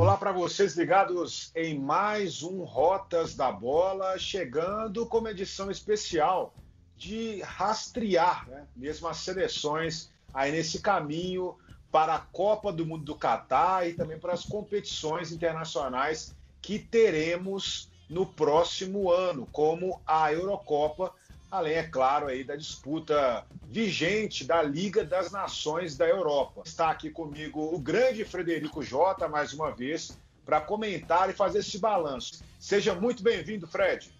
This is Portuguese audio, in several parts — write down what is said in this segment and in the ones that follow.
Olá para vocês ligados em mais um Rotas da Bola, chegando com uma edição especial de rastrear né, mesmo as seleções aí nesse caminho para a Copa do Mundo do Catar e também para as competições internacionais que teremos no próximo ano, como a Eurocopa, além, é claro, aí da disputa vigente da Liga das Nações da Europa. Está aqui comigo o grande Frederico Jota, mais uma vez, para comentar e fazer esse balanço. Seja muito bem-vindo, Fred.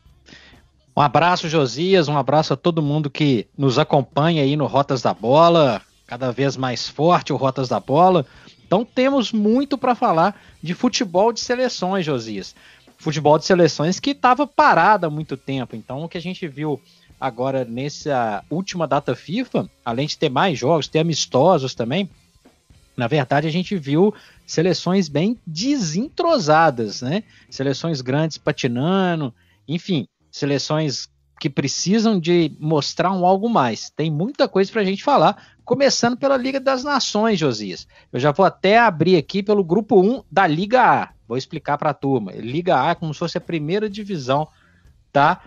Um abraço, Josias, um abraço a todo mundo que nos acompanha aí no Rotas da Bola, cada vez mais forte o Rotas da Bola. Então temos muito para falar de futebol de seleções, Josias futebol de seleções que estava parado há muito tempo. Então, o que a gente viu agora nessa última data FIFA, além de ter mais jogos, ter amistosos também, na verdade a gente viu seleções bem desentrosadas, né? Seleções grandes patinando, enfim, seleções que precisam de mostrar um algo mais. Tem muita coisa para a gente falar, começando pela Liga das Nações, Josias. Eu já vou até abrir aqui pelo grupo 1 da Liga A. Vou explicar para a turma. Liga A é como se fosse a primeira divisão da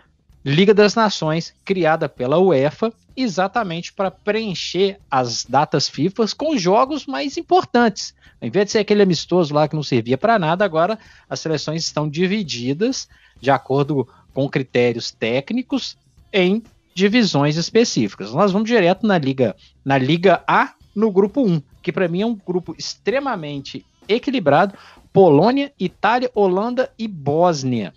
Liga das Nações, criada pela UEFA, exatamente para preencher as datas FIFA com jogos mais importantes. Em vez de ser aquele amistoso lá que não servia para nada, agora as seleções estão divididas de acordo com critérios técnicos em divisões específicas. Nós vamos direto na Liga, na Liga A, no grupo 1, que para mim é um grupo extremamente equilibrado, Polônia, Itália, Holanda e Bósnia.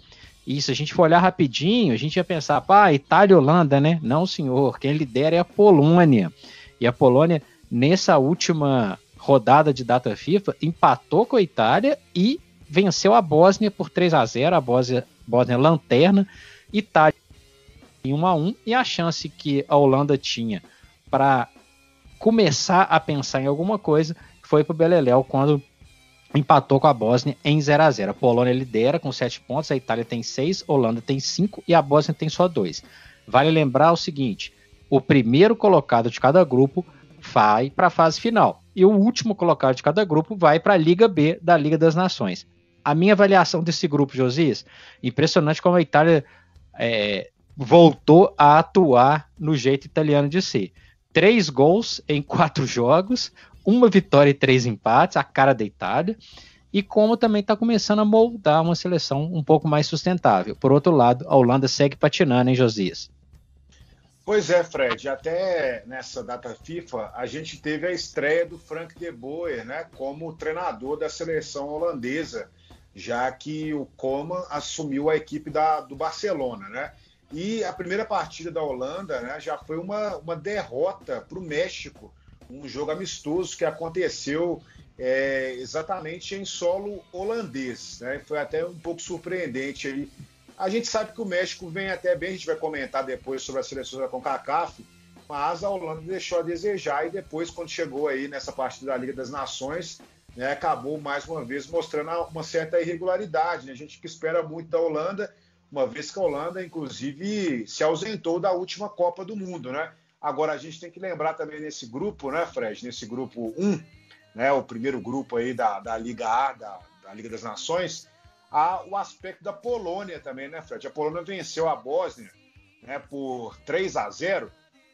Se a gente for olhar rapidinho, a gente ia pensar, pá, Itália e Holanda, né? Não, senhor, quem lidera é a Polônia. E a Polônia, nessa última rodada de data FIFA, empatou com a Itália e venceu a Bósnia por 3 a 0 A Bósnia, Bósnia lanterna, Itália em 1 a 1 e a chance que a Holanda tinha para começar a pensar em alguma coisa foi para o Beleléu quando empatou com a Bósnia em 0 a 0 A Polônia lidera com 7 pontos, a Itália tem 6, a Holanda tem 5 e a Bósnia tem só 2. Vale lembrar o seguinte: o primeiro colocado de cada grupo vai para a fase final e o último colocado de cada grupo vai para a Liga B da Liga das Nações. A minha avaliação desse grupo, Josias, impressionante como a Itália é, voltou a atuar no jeito italiano de ser. Três gols em quatro jogos, uma vitória e três empates, a cara da Itália, e como também está começando a moldar uma seleção um pouco mais sustentável. Por outro lado, a Holanda segue patinando, hein, Josias? Pois é, Fred. Até nessa data FIFA, a gente teve a estreia do Frank de Boer, né, como treinador da seleção holandesa, já que o Coman assumiu a equipe da, do Barcelona, né? E a primeira partida da Holanda, né, já foi uma, uma derrota para o México um jogo amistoso que aconteceu é, exatamente em solo holandês. Né? Foi até um pouco surpreendente aí. A gente sabe que o México vem até bem, a gente vai comentar depois sobre a seleção da CONCACAF, mas a Holanda deixou a desejar e depois, quando chegou aí nessa partida da Liga das Nações, né, acabou mais uma vez mostrando uma certa irregularidade. Né? A gente que espera muito da Holanda, uma vez que a Holanda, inclusive, se ausentou da última Copa do Mundo, né? Agora, a gente tem que lembrar também nesse grupo, né, Fred? Nesse grupo 1, né, o primeiro grupo aí da, da Liga A, da, da Liga das Nações, há o aspecto da Polônia também, né, Fred? A Polônia venceu a Bósnia né, por 3 a 0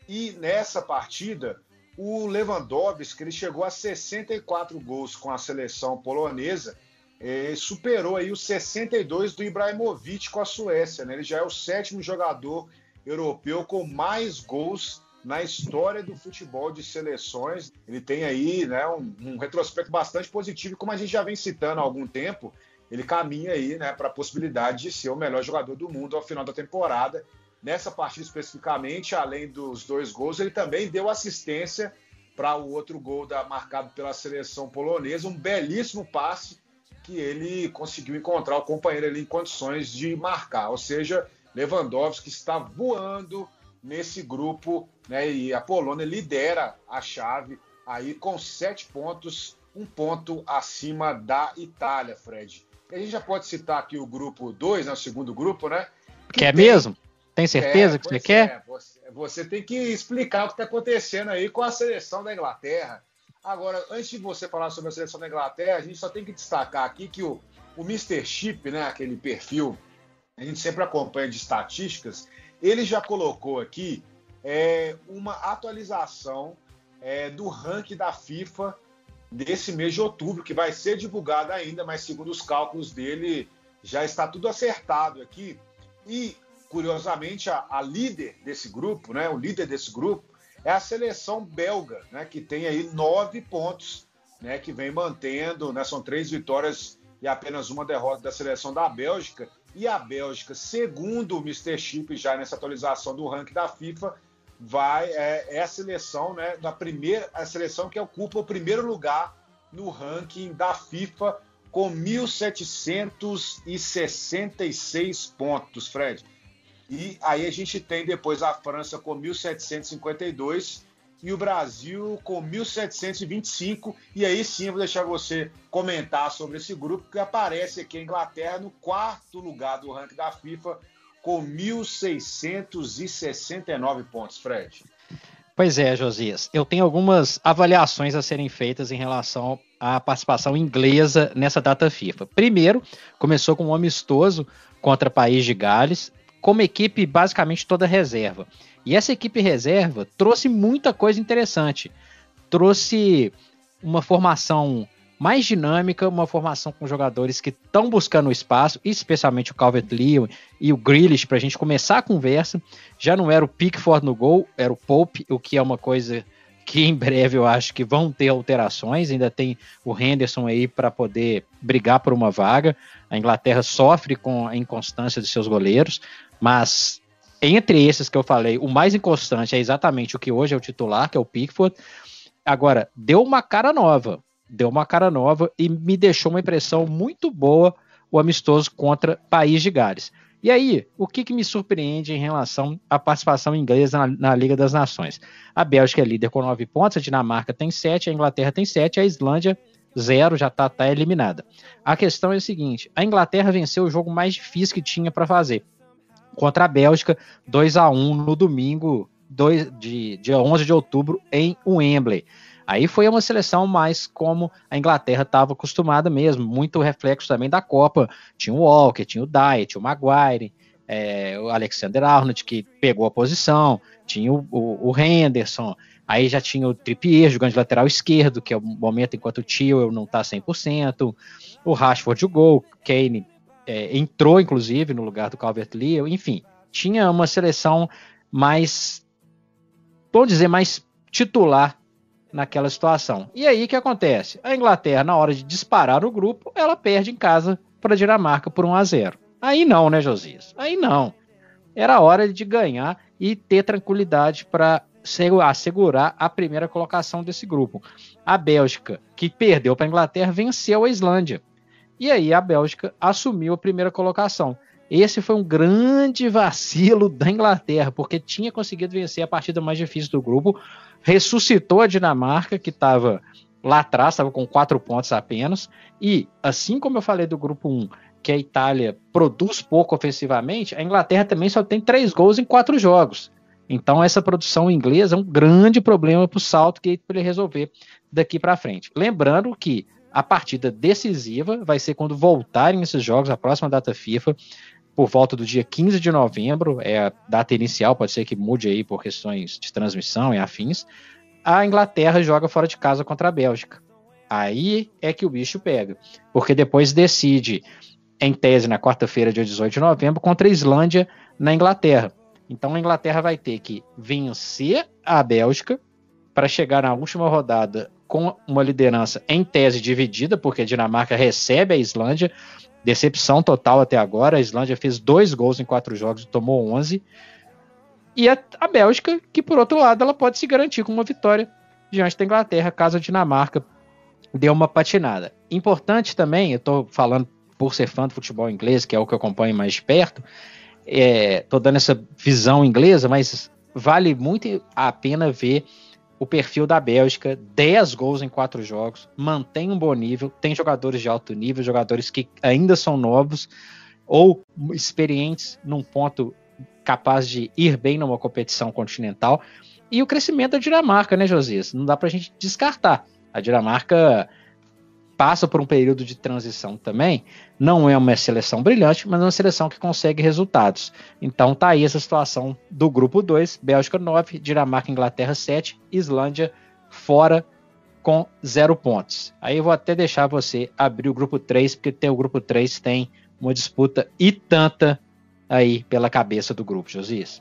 e nessa partida o Lewandowski ele chegou a 64 gols com a seleção polonesa e superou aí os 62 do Ibrahimovic com a Suécia. Né? Ele já é o sétimo jogador europeu com mais gols na história do futebol de seleções. Ele tem aí né, um, um retrospecto bastante positivo, como a gente já vem citando há algum tempo. Ele caminha aí né, para a possibilidade de ser o melhor jogador do mundo ao final da temporada. Nessa partida especificamente, além dos dois gols, ele também deu assistência para o outro gol da, marcado pela seleção polonesa, um belíssimo passe que ele conseguiu encontrar o companheiro ali em condições de marcar. Ou seja, Lewandowski está voando nesse grupo, né? E a Polônia lidera a chave aí com sete pontos, um ponto acima da Itália, Fred. E a gente já pode citar aqui o grupo 2, né, o segundo grupo, né? Que quer tem... mesmo? Tem certeza é, que você quer? É, você, você, tem que explicar o que está acontecendo aí com a seleção da Inglaterra. Agora, antes de você falar sobre a seleção da Inglaterra, a gente só tem que destacar aqui que o, o Mr. Chip, né, aquele perfil, a gente sempre acompanha de estatísticas, ele já colocou aqui é, uma atualização é, do ranking da FIFA desse mês de outubro, que vai ser divulgado ainda, mas segundo os cálculos dele, já está tudo acertado aqui. E, curiosamente, a, a líder desse grupo, né, o líder desse grupo, é a seleção belga, né, que tem aí nove pontos, né, que vem mantendo, né, são três vitórias e apenas uma derrota da seleção da Bélgica. E a Bélgica, segundo o Mr. Chip, já nessa atualização do ranking da FIFA, vai é, é, a seleção, né, da primeira, a seleção que ocupa o primeiro lugar no ranking da FIFA com 1.766 pontos, Fred. E aí a gente tem depois a França com 1.752 e o Brasil com 1.725. E aí sim vou deixar você comentar sobre esse grupo que aparece aqui a Inglaterra no quarto lugar do ranking da FIFA com 1.669 pontos, Fred. Pois é, Josias. Eu tenho algumas avaliações a serem feitas em relação à participação inglesa nessa data FIFA. Primeiro, começou com um amistoso contra o País de Gales como equipe basicamente toda reserva. E essa equipe reserva trouxe muita coisa interessante. Trouxe uma formação mais dinâmica, uma formação com jogadores que estão buscando o espaço, especialmente o Calvert-Lewin e o Grealish, para a gente começar a conversa. Já não era o Pickford no gol, era o Pope, o que é uma coisa que em breve eu acho que vão ter alterações. Ainda tem o Henderson aí para poder brigar por uma vaga. A Inglaterra sofre com a inconstância de seus goleiros, mas entre esses que eu falei, o mais inconstante é exatamente o que hoje é o titular, que é o Pickford. Agora, deu uma cara nova, deu uma cara nova e me deixou uma impressão muito boa o amistoso contra País de Gales. E aí, o que, que me surpreende em relação à participação inglesa na, na, Liga das Nações? A Bélgica é líder com nove pontos, a Dinamarca tem sete, a Inglaterra tem sete, a Islândia zero, já está tá eliminada. A questão é a seguinte: a Inglaterra venceu o jogo mais difícil que tinha para fazer, contra a Bélgica, 2 a 1 no domingo, 2 de dia 11 de outubro, em Wembley. Aí foi uma seleção mais como a Inglaterra estava acostumada mesmo, muito reflexo também da Copa. Tinha o Walker, tinha o Dyer, tinha o Maguire, é, o Alexander Arnold, que pegou a posição, tinha o, o, o Henderson, aí já tinha o Trippier jogando de lateral esquerdo, que é o momento enquanto o Tio não está 100%, o Rashford o gol, Kane é, entrou, inclusive, no lugar do Calvert-Lewin, enfim, tinha uma seleção mais, vamos dizer, mais titular naquela situação. E aí o que acontece? A Inglaterra, na hora de disparar o grupo, ela perde em casa para a Dinamarca por 1 a 0. Aí não, né, Josias? Aí não. Era hora de ganhar e ter tranquilidade para assegurar a primeira colocação desse grupo. A Bélgica, que perdeu para a Inglaterra, venceu a Islândia. E aí a Bélgica assumiu a primeira colocação. Esse foi um grande vacilo da Inglaterra, porque tinha conseguido vencer a partida mais difícil do grupo, ressuscitou a Dinamarca, que estava lá atrás, estava com quatro pontos apenas, e assim como eu falei do grupo 1, que a Itália produz pouco ofensivamente, a Inglaterra também só tem três gols em quatro jogos. Então, essa produção inglesa é um grande problema para o Southgate para ele resolver daqui para frente. Lembrando que a partida decisiva vai ser quando voltarem esses jogos, a próxima data FIFA, por volta do dia 15 de novembro, é a data inicial, pode ser que mude aí por questões de transmissão e afins. A Inglaterra joga fora de casa contra a Bélgica. Aí é que o bicho pega, porque depois decide, em tese, na quarta-feira, dia 18 de novembro, contra a Islândia na Inglaterra. Então a Inglaterra vai ter que vencer a Bélgica para chegar na última rodada com uma liderança em tese dividida, porque a Dinamarca recebe a Islândia. Decepção total até agora. A Islândia fez dois gols em quatro jogos e tomou 11. E a, a Bélgica, que por outro lado, ela pode se garantir com uma vitória diante da Inglaterra, caso a Dinamarca dê uma patinada. Importante também, eu estou falando por ser fã do futebol inglês, que é o que eu acompanho mais de perto, estou é, dando essa visão inglesa, mas vale muito a pena ver o perfil da Bélgica, 10 gols em 4 jogos, mantém um bom nível, tem jogadores de alto nível, jogadores que ainda são novos ou experientes num ponto capaz de ir bem numa competição continental. E o crescimento da Dinamarca, né, Josias? Não dá pra gente descartar. A Dinamarca passa por um período de transição também. Não é uma seleção brilhante, mas é uma seleção que consegue resultados. Então tá aí essa situação do grupo 2, Bélgica 9, Dinamarca Inglaterra 7, Islândia fora com zero pontos. Aí eu vou até deixar você abrir o grupo 3, porque tem o grupo 3 tem uma disputa e tanta aí pela cabeça do grupo, Josias.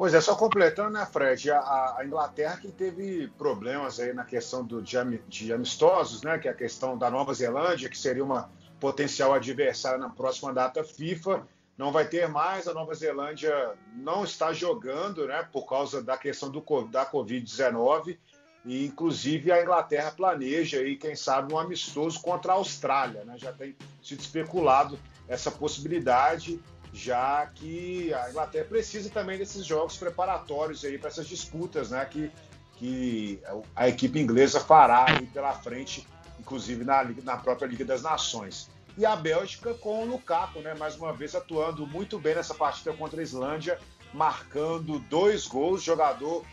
Pois é, só completando, né, Fred? A, a, Inglaterra que teve problemas aí na questão do, de, de, amistosos, né? Que é a questão da Nova Zelândia, que seria uma potencial adversária na próxima data FIFA. Não vai ter mais, a Nova Zelândia não está jogando, né? Por causa da questão do, da Covid-19. E, inclusive, a Inglaterra planeja aí, quem sabe, um amistoso contra a Austrália, né? Já tem sido especulado essa possibilidade já que a Inglaterra precisa também desses jogos preparatórios aí para essas disputas, né, que, que a equipe inglesa fará aí pela frente, inclusive na, na própria Liga das Nações. E a Bélgica com o Lukaku, né, mais uma vez atuando muito bem nessa partida contra a Islândia, marcando dois gols, jogador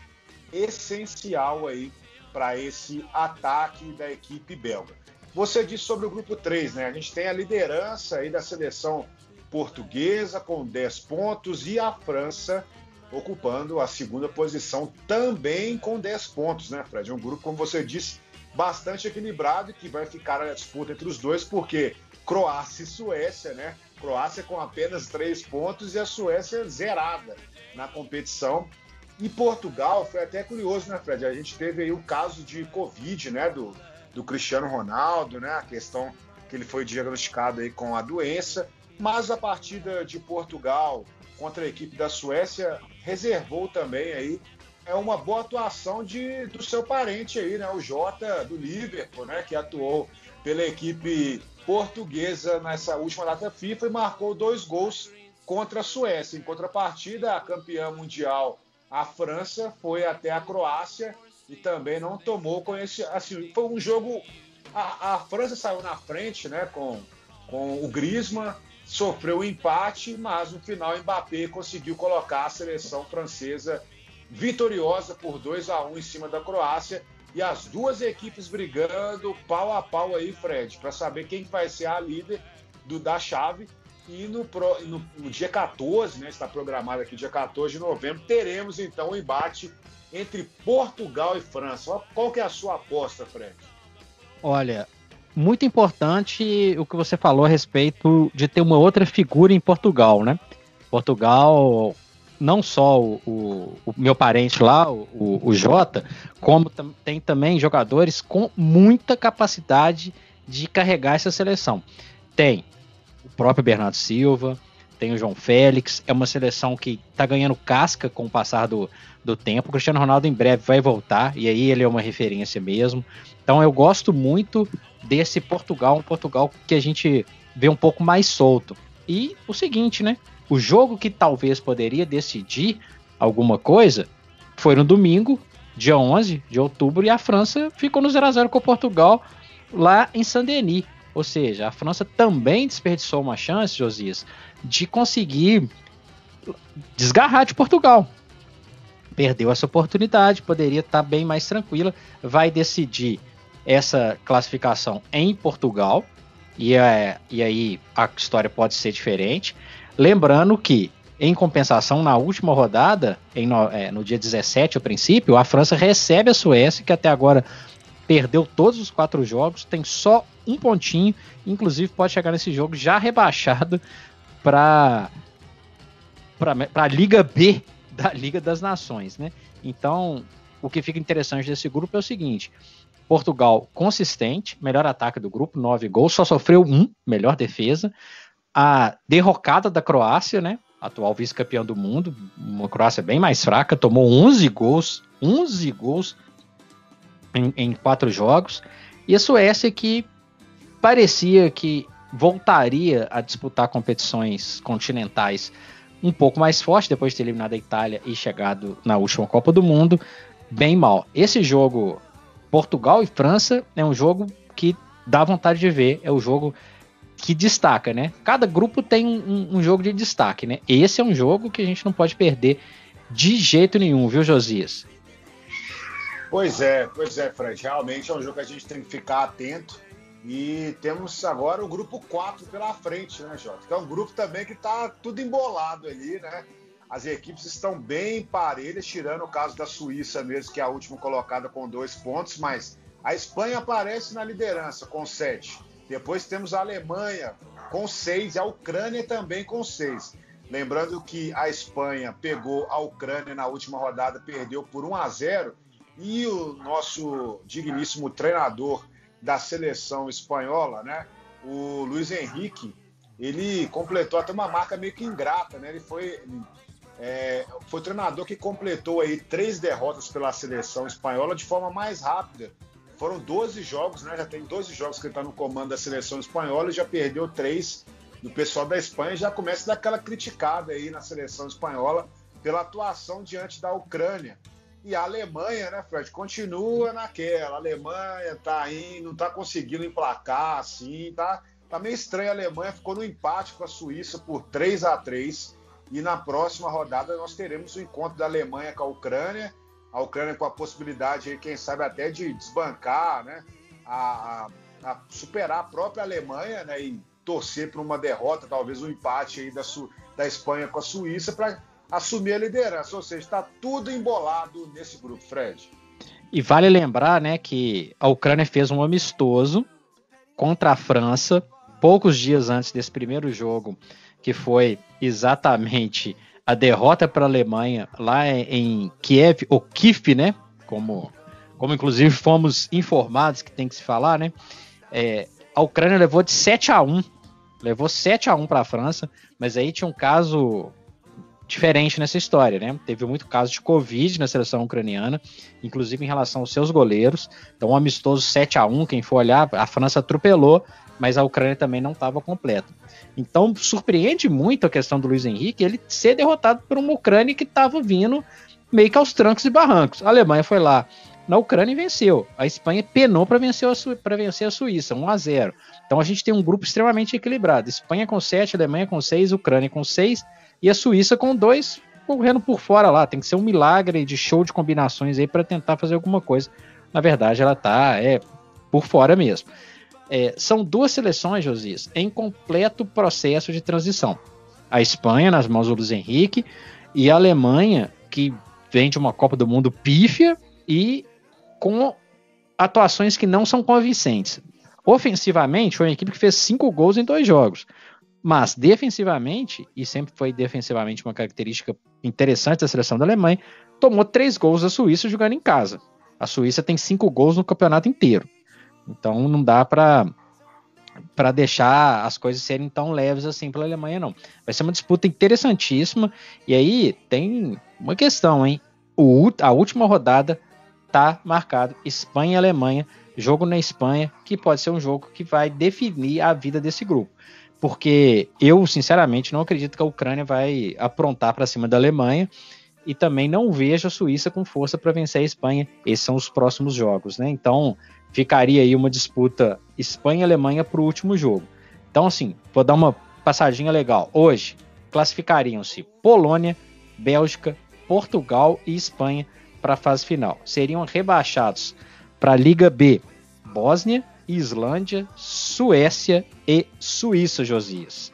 essencial aí para esse ataque da equipe belga. Você disse sobre o grupo 3, né? A gente tem a liderança aí da seleção portuguesa com 10 pontos e a França ocupando a segunda posição também com 10 pontos, né, Fred? É um grupo, como você disse, bastante equilibrado e que vai ficar a disputa entre os dois, porque Croácia e Suécia, né? Croácia com apenas 3 pontos e a Suécia zerada na competição. E Portugal foi até curioso, né, Fred? A gente teve aí o caso de Covid, né, do, do Cristiano Ronaldo, né? A questão que ele foi diagnosticado aí com a doença mas a partida de Portugal contra a equipe da Suécia reservou também aí é uma boa atuação de, do seu parente aí, né, o Jota do Liverpool, né, que atuou pela equipe portuguesa nessa última data FIFA e marcou dois gols contra a Suécia. Em contrapartida, a campeã mundial, a França, foi até a Croácia e também não tomou conhecimento. Assim, foi um jogo. A, a França saiu na frente, né, com, com o Griezmann sofreu um empate, mas no final Mbappé conseguiu colocar a seleção francesa vitoriosa por 2 a 1 em cima da Croácia e as duas equipes brigando pau a pau aí, Fred, para saber quem vai ser a líder do, da chave. E no, no, no, dia 14, né, está programado aqui dia 14 de novembro, teremos então o um embate entre Portugal e França. Qual que é a sua aposta, Fred? Olha, muito importante o que você falou a respeito de ter uma outra figura em Portugal, né? Portugal, não só o, o, o meu parente lá, o, o Jota, como tem também jogadores com muita capacidade de carregar essa seleção. Tem o próprio Bernardo Silva, tem o João Félix, é uma seleção que está ganhando casca com o passar do, do tempo. O Cristiano Ronaldo em breve vai voltar, e aí ele é uma referência mesmo. Então eu gosto muito desse Portugal, um Portugal que a gente vê um pouco mais solto. E o seguinte, né? O jogo que talvez poderia decidir alguma coisa foi no domingo, dia 11 de outubro, e a França ficou no 0 a 0 com Portugal lá em Saint-Denis. Ou seja, a França também desperdiçou uma chance, Josias, de conseguir desgarrar de Portugal. Perdeu essa oportunidade, poderia estar bem mais tranquila. Vai decidir essa classificação em Portugal, e, é, e aí a história pode ser diferente. Lembrando que, em compensação, na última rodada, em, no, é, no dia 17, a princípio, a França recebe a Suécia, que até agora perdeu todos os quatro jogos, tem só um pontinho, inclusive pode chegar nesse jogo já rebaixado para a Liga B da Liga das Nações, né? Então, o que fica interessante desse grupo é o seguinte: Portugal consistente, melhor ataque do grupo, nove gols, só sofreu um, melhor defesa. A derrocada da Croácia, né? Atual vice-campeão do mundo, uma Croácia bem mais fraca, tomou 11 gols, 11 gols em, em quatro jogos. E a Suécia que parecia que voltaria a disputar competições continentais um pouco mais forte depois de ter eliminado a Itália e chegado na última Copa do Mundo, bem mal. Esse jogo Portugal e França é um jogo que dá vontade de ver, é o jogo que destaca, né? Cada grupo tem um, um, jogo de destaque, né? Esse é um jogo que a gente não pode perder de jeito nenhum, viu, Josias? Pois é, pois é, Fred. Realmente é um jogo que a gente tem que ficar atento. E temos agora o grupo 4 pela frente, né, Jota? Que é um grupo também que está tudo embolado ali, né? As equipes estão bem parelhas, tirando o caso da Suíça mesmo, que é a última colocada com dois pontos, mas a Espanha aparece na liderança com sete. Depois temos a Alemanha com seis e a Ucrânia também com seis. Lembrando que a Espanha pegou a Ucrânia na última rodada, perdeu por 1 a 0 e o nosso digníssimo treinador da seleção espanhola, né, o Luiz Henrique, ele completou até uma marca meio que ingrata, né? Ele foi é, foi o treinador que completou aí três derrotas pela seleção espanhola de forma mais rápida. Foram 12 jogos, né? Já tem 12 jogos que ele está no comando da seleção espanhola e já perdeu três do pessoal da Espanha. Já começa daquela criticada aí na seleção espanhola pela atuação diante da Ucrânia. E a Alemanha, né, Fred, continua naquela. A Alemanha tá indo, não tá conseguindo emplacar assim, tá, tá meio estranho. A Alemanha ficou no empate com a Suíça por 3 a 3 e na próxima rodada nós teremos o encontro da Alemanha com a Ucrânia, a Ucrânia com a possibilidade, quem sabe, até de desbancar, né? A, a, a superar a própria Alemanha né, e torcer para uma derrota, talvez um empate aí da, da Espanha com a Suíça para assumir a liderança. Ou seja, está tudo embolado nesse grupo, Fred. E vale lembrar né, que a Ucrânia fez um amistoso contra a França poucos dias antes desse primeiro jogo que foi exatamente a derrota para a Alemanha lá em Kiev, ou Kiev, né? Como, como inclusive fomos informados que tem que se falar, né? É, a Ucrânia levou de 7 a 1 levou 7 a 1 para a França, mas aí tinha um caso diferente nessa história, né? Teve muito caso de Covid na seleção ucraniana, inclusive em relação aos seus goleiros. Então, um amistoso 7 a 1 quem for olhar, a França atropelou, mas a Ucrânia também não estava completa. Então, surpreende muito a questão do Luiz Henrique ele ser derrotado por uma Ucrânia que estava vindo meio que aos trancos e barrancos. A Alemanha foi lá na Ucrânia e venceu. A Espanha penou para vencer, a vencer a Suíça, 1 a 0. Então a gente tem um grupo extremamente equilibrado. Espanha com 7, Alemanha com 6, Ucrânia com 6 e a Suíça com 2 correndo por fora lá. Tem que ser um milagre de show de combinações aí para tentar fazer alguma coisa. Na verdade, ela tá é, por fora mesmo. É, são duas seleções, Josias, em completo processo de transição. A Espanha, nas mãos do Luiz Henrique, e a Alemanha, que vem de uma Copa do Mundo pífia e com atuações que não são convincentes. Ofensivamente, foi uma equipe que fez cinco gols em dois jogos. Mas defensivamente, e sempre foi defensivamente uma característica interessante da seleção da Alemanha, tomou três gols da Suíça jogando em casa. A Suíça tem cinco gols no campeonato inteiro. Então não dá para para deixar as coisas serem tão leves assim pela Alemanha, não. Vai ser uma disputa interessantíssima. E aí tem uma questão, hein? O, a última rodada tá marcado Espanha e Alemanha, jogo na Espanha, que pode ser um jogo que vai definir a vida desse grupo. Porque eu, sinceramente, não acredito que a Ucrânia vai aprontar para cima da Alemanha e também não vejo a Suíça com força para vencer a Espanha. Esses são os próximos jogos, né? Então, ficaria aí uma disputa Espanha Alemanha para o último jogo. Então, assim, vou dar uma passadinha legal. Hoje, classificariam-se Polônia, Bélgica, Portugal e Espanha para a fase final. Seriam rebaixados para a Liga B Bósnia, Islândia, Suécia e Suíça, Josias.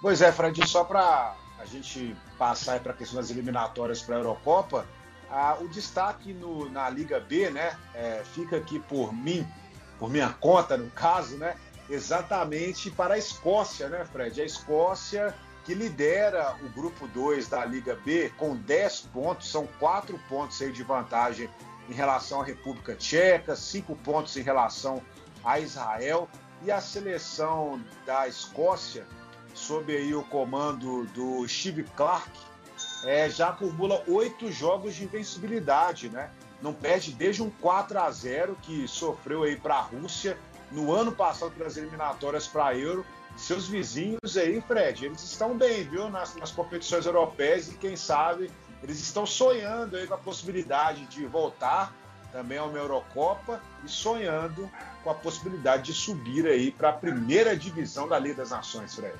Pois é, Fred, só para a gente passar para a questão das eliminatórias para a Eurocopa, ah, o destaque no, na Liga B, né, é, fica aqui por mim, por minha conta, no caso, né, exatamente para a Escócia, né, Fred? A Escócia que lidera o grupo 2 da Liga B com 10 pontos, são 4 pontos aí de vantagem em relação à República Tcheca, 5 pontos em relação a Israel e a seleção da Escócia, sob aí o comando do Steve Clark, é, já acumula oito jogos de invencibilidade, né? Não perde desde um 4 a 0 que sofreu aí para a Rússia no ano passado pelas eliminatórias para a Euro. Seus vizinhos aí, Fred, eles estão bem, viu, nas, nas competições europeias e quem sabe eles estão sonhando aí com a possibilidade de voltar também a uma Eurocopa e sonhando com a possibilidade de subir aí para a primeira divisão da Liga das Nações, Fred.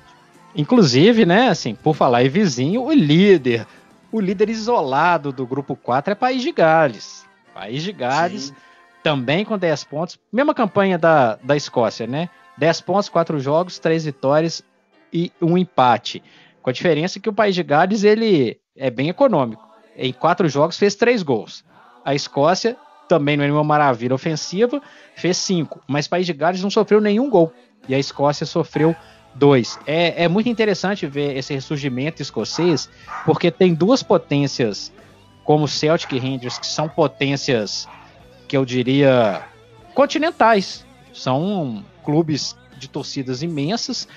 Inclusive, né, assim, por falar em vizinho, o líder, o líder isolado do grupo 4 é País de Gales. País de Gales, Sim. também com 10 pontos. Mesma campanha da, da Escócia, né? 10 pontos, 4 jogos, 3 vitórias e um empate. Com a diferença que o País de Gales ele é bem econômico. Em 4 jogos fez 3 gols. A Escócia também não é nenhuma maravilha ofensiva, fez 5. Mas o País de Gales não sofreu nenhum gol. E a Escócia sofreu dois. É, é muito interessante ver esse ressurgimento escocês, porque tem duas potências como Celtic e Rangers, que são potências que eu diria continentais. São clubes de torcidas imensas,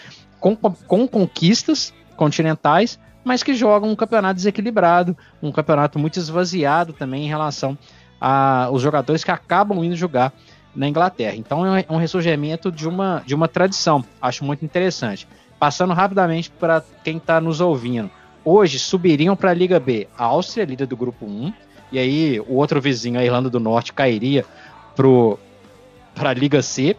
com, com conquistas continentais, mas que jogam um campeonato desequilibrado, um campeonato muito esvaziado também em relação aos jogadores que acabam indo jogar na Inglaterra. Então é um ressurgimento de uma, de uma tradição. Acho muito interessante. Passando rapidamente para quem está nos ouvindo. Hoje subiriam para a Liga B a Áustria, líder do grupo 1, e aí o outro vizinho, a Irlanda do Norte, cairia para a Liga C.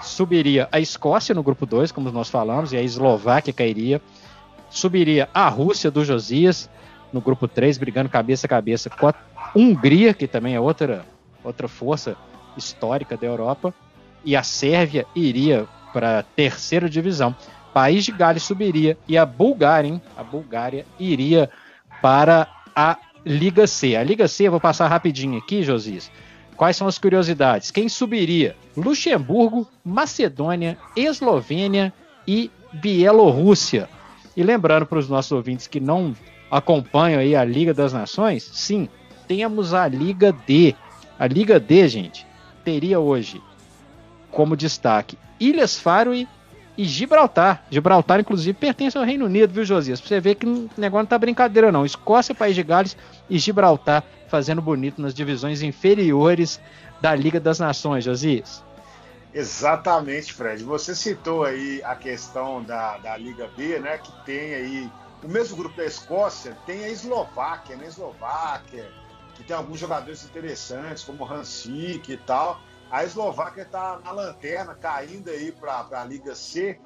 Subiria a Escócia no grupo 2, como nós falamos, e a Eslováquia cairia. Subiria a Rússia do Josias no grupo 3, brigando cabeça a cabeça com a Hungria, que também é outra, outra força histórica da Europa. E a Sérvia iria para a terceira divisão. País de Gales subiria e a Bulgária, hein? A Bulgária iria para a Liga C. A Liga C, eu vou passar rapidinho aqui, Josias. Quais são as curiosidades? Quem subiria? Luxemburgo, Macedônia, Eslovênia e Bielorrússia. E lembrando para os nossos ouvintes que não acompanham aí a Liga das Nações, sim, temos a Liga D. A Liga D, gente, teria hoje como destaque Ilhas Faroe e Gibraltar. Gibraltar, inclusive, pertence ao Reino Unido, viu, Josias? Pra você ver que o negócio não tá brincadeira, não. Escócia, País de Gales e Gibraltar fazendo bonito nas divisões inferiores da Liga das Nações, Josias. Exatamente, Fred. Você citou aí a questão da, da Liga B, né? Que tem aí o mesmo grupo da Escócia, tem a Eslováquia, né? Eslováquia, que tem alguns jogadores interessantes, como Hansik e tal. A Eslováquia está na lanterna, caindo aí para a Liga C.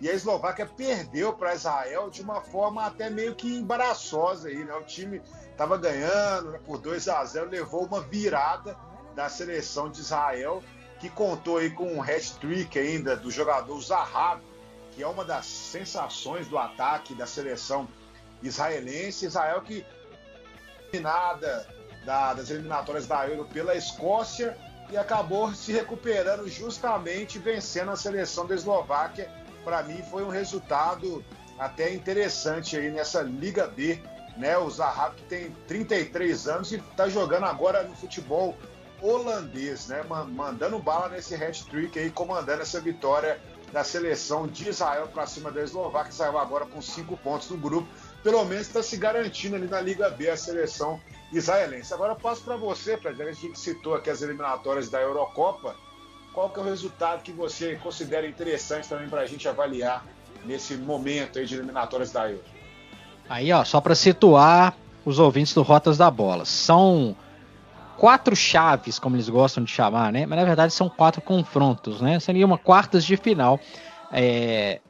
E a Eslováquia perdeu para Israel de uma forma até meio que embaraçosa aí, né? O time estava ganhando né, por 2 a 0, levou uma virada da seleção de Israel, que contou aí com um hat-trick ainda do jogador Zahab, que é uma das sensações do ataque da seleção israelense. Israel que nada da, das eliminatórias da Euro pela Escócia e acabou se recuperando justamente vencendo a seleção da Eslováquia. Para mim foi um resultado até interessante aí nessa Liga B, né? O Zaha que tem 33 anos e está jogando agora no futebol holandês, né? Mandando bala nesse hat-trick aí, comandando essa vitória da seleção de Israel para cima da Eslováquia. Saiu agora com cinco pontos no grupo. Pelo menos está se garantindo ali na Liga B a seleção israelense. Agora eu passo para você, Fred, a gente citou aqui as eliminatórias da Eurocopa. Qual que é o resultado que você considera interessante também para a gente avaliar nesse momento aí de eliminatórias da Euro? Aí, ó, só para situar os ouvintes do Rotas da Bola. São quatro chaves, como eles gostam de chamar, né? Mas na verdade são quatro confrontos, né? Seria uma quartas de final é,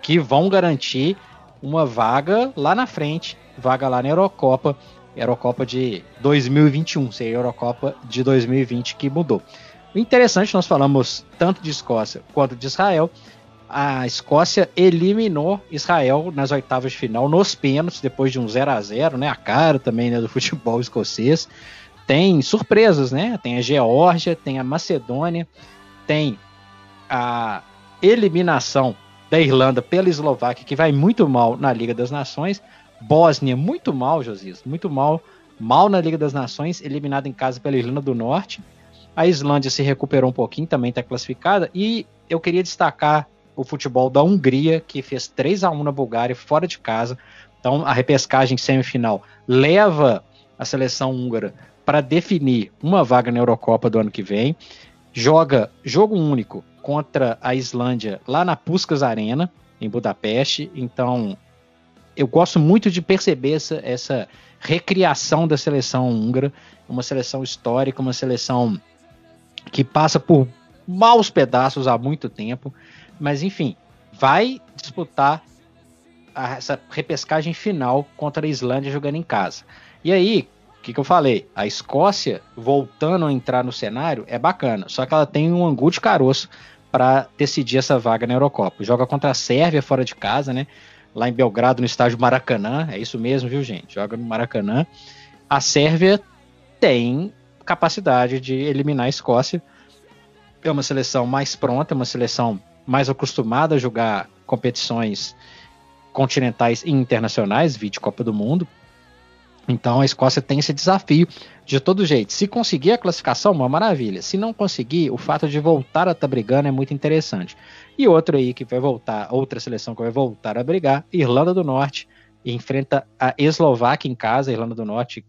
que vão garantir uma vaga lá na frente, vaga lá na Eurocopa Eurocopa de 2021, seria a Eurocopa de 2020 que mudou. O interessante, nós falamos tanto de Escócia quanto de Israel. A Escócia eliminou Israel nas oitavas de final, nos pênaltis, depois de um 0 a 0 né? A cara também né, do futebol escocês. Tem surpresas, né? Tem a Geórgia, tem a Macedônia, tem a eliminação da Irlanda pela Eslováquia, que vai muito mal na Liga das Nações. Bósnia, muito mal, Josias, muito mal. Mal na Liga das Nações, eliminada em casa pela Irlanda do Norte. A Islândia se recuperou um pouquinho, também está classificada. E eu queria destacar o futebol da Hungria, que fez 3 a 1 na Bulgária, fora de casa. Então, a repescagem semifinal leva a seleção húngara para definir uma vaga na Eurocopa do ano que vem. Joga jogo único contra a Islândia lá na Puskas Arena, em Budapeste. Então, eu gosto muito de perceber essa, essa recriação da seleção húngara, uma seleção histórica, uma seleção que passa por maus pedaços há muito tempo, mas enfim, vai disputar a, essa repescagem final contra a Islândia jogando em casa. E aí, que, que eu falei? A Escócia, voltando a entrar no cenário, é bacana. Só que ela tem um angu de caroço para decidir essa vaga na Eurocopa. Joga contra a Sérvia fora de casa, né? Lá em Belgrado, no estádio Maracanã. É isso mesmo, viu, gente? Joga no Maracanã. A Sérvia tem capacidade de eliminar a Escócia. É uma seleção mais pronta, é uma seleção mais acostumada a jogar competições continentais e internacionais, vídeo Copa do Mundo. Então a Escócia tem esse desafio de todo jeito. Se conseguir a classificação, uma maravilha. Se não conseguir, o fato de voltar a estar tá brigando é muito interessante. E outro aí que vai voltar, outra seleção que vai voltar a brigar, Irlanda do Norte, enfrenta a Eslováquia em casa, Irlanda do Norte.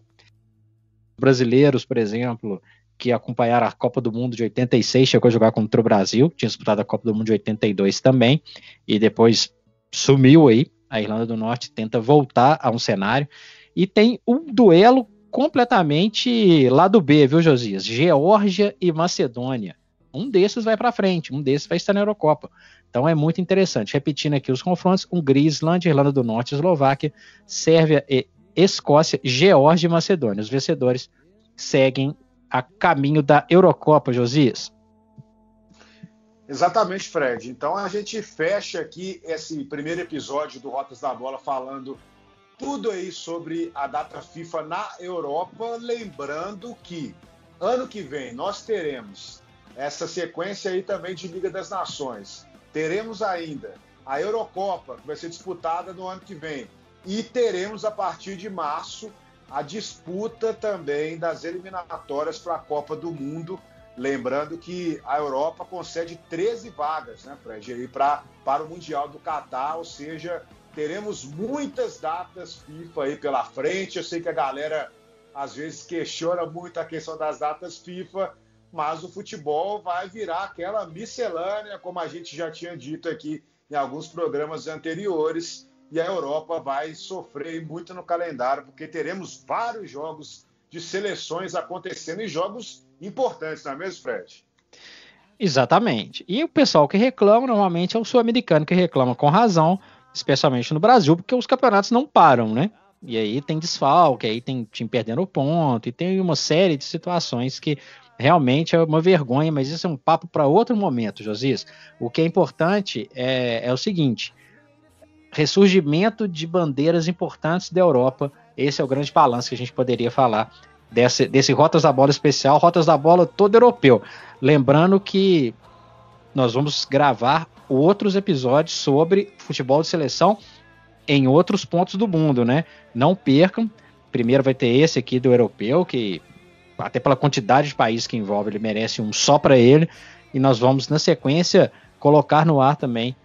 Brasileiros, por exemplo, que acompanharam a Copa do Mundo de 86, chegou a jogar contra o Brasil, tinha disputado a Copa do Mundo de 82 também, e depois sumiu aí. A Irlanda do Norte tenta voltar a um cenário. E tem um duelo completamente lá do B, viu, Josias? Geórgia e Macedônia. Um desses vai para frente, um desses vai estar na Eurocopa. Então é muito interessante. Repetindo aqui os confrontos: Hungria, Islândia, Irlanda do Norte, Eslováquia, Sérvia e Escócia, Geórgia e Macedônia. Os vencedores seguem a caminho da Eurocopa, Josias. Exatamente, Fred. Então a gente fecha aqui esse primeiro episódio do Rotas da Bola falando tudo aí sobre a data FIFA na Europa, lembrando que ano que vem nós teremos essa sequência aí também de Liga das Nações. Teremos ainda a Eurocopa, que vai ser disputada no ano que vem. E teremos a partir de março a disputa também das eliminatórias para a Copa do Mundo. Lembrando que a Europa concede 13 vagas, né, para o Mundial do Catar, ou seja, teremos muitas datas FIFA aí pela frente. Eu sei que a galera às vezes questiona muito a questão das datas FIFA, mas o futebol vai virar aquela miscelânea, como a gente já tinha dito aqui em alguns programas anteriores, e a Europa vai sofrer muito no calendário, porque teremos vários jogos de seleções acontecendo e jogos importantes, não é mesmo, Fred? Exatamente. E o pessoal que reclama normalmente é o sul-americano que reclama com razão, especialmente no Brasil, porque os campeonatos não param, né? E aí tem desfalque, aí tem time perdendo ponto, e tem uma série de situações que realmente é uma vergonha, mas isso é um papo para outro momento, Josias. O que é importante é, é o seguinte: ressurgimento de bandeiras importantes da Europa. Esse é o grande balanço que a gente poderia falar desse, desse Rotas da Bola especial, Rotas da Bola todo europeu. Lembrando que nós vamos gravar outros episódios sobre futebol de seleção em outros pontos do mundo, né? Não percam. Primeiro vai ter esse aqui do europeu, que até pela quantidade de países que envolve, ele merece um só para ele. E nós vamos, na sequência, colocar no ar também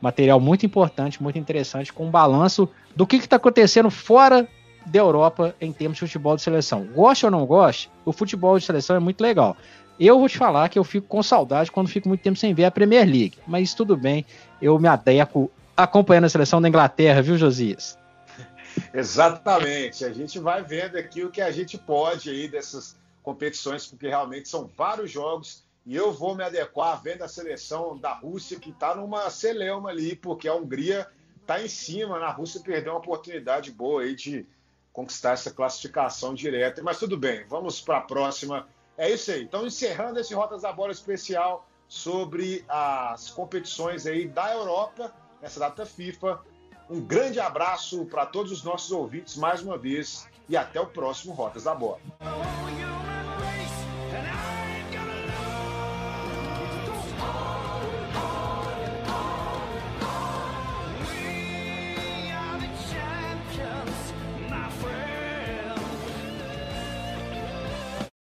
material muito importante, muito interessante, com um balanço do que está acontecendo fora da Europa em termos de futebol de seleção. Goste ou não goste, o futebol de seleção é muito legal. Eu vou te falar que eu fico com saudade quando fico muito tempo sem ver a Premier League, mas tudo bem, eu me adequo acompanhando a seleção da Inglaterra, viu, Josias? Exatamente. A gente vai vendo aqui o que a gente pode aí dessas competições, porque realmente são vários jogos e eu vou me adequar vendo a seleção da Rússia que está numa celeuma ali, porque a Hungria está em cima, na Rússia perdeu uma oportunidade boa aí de conquistar essa classificação direta. Mas tudo bem, vamos para a próxima é isso aí. Então, encerrando esse Rotas da Bola especial sobre as competições aí da Europa, nessa data FIFA. Um grande abraço para todos os nossos ouvintes mais uma vez e até o próximo Rotas da Bola.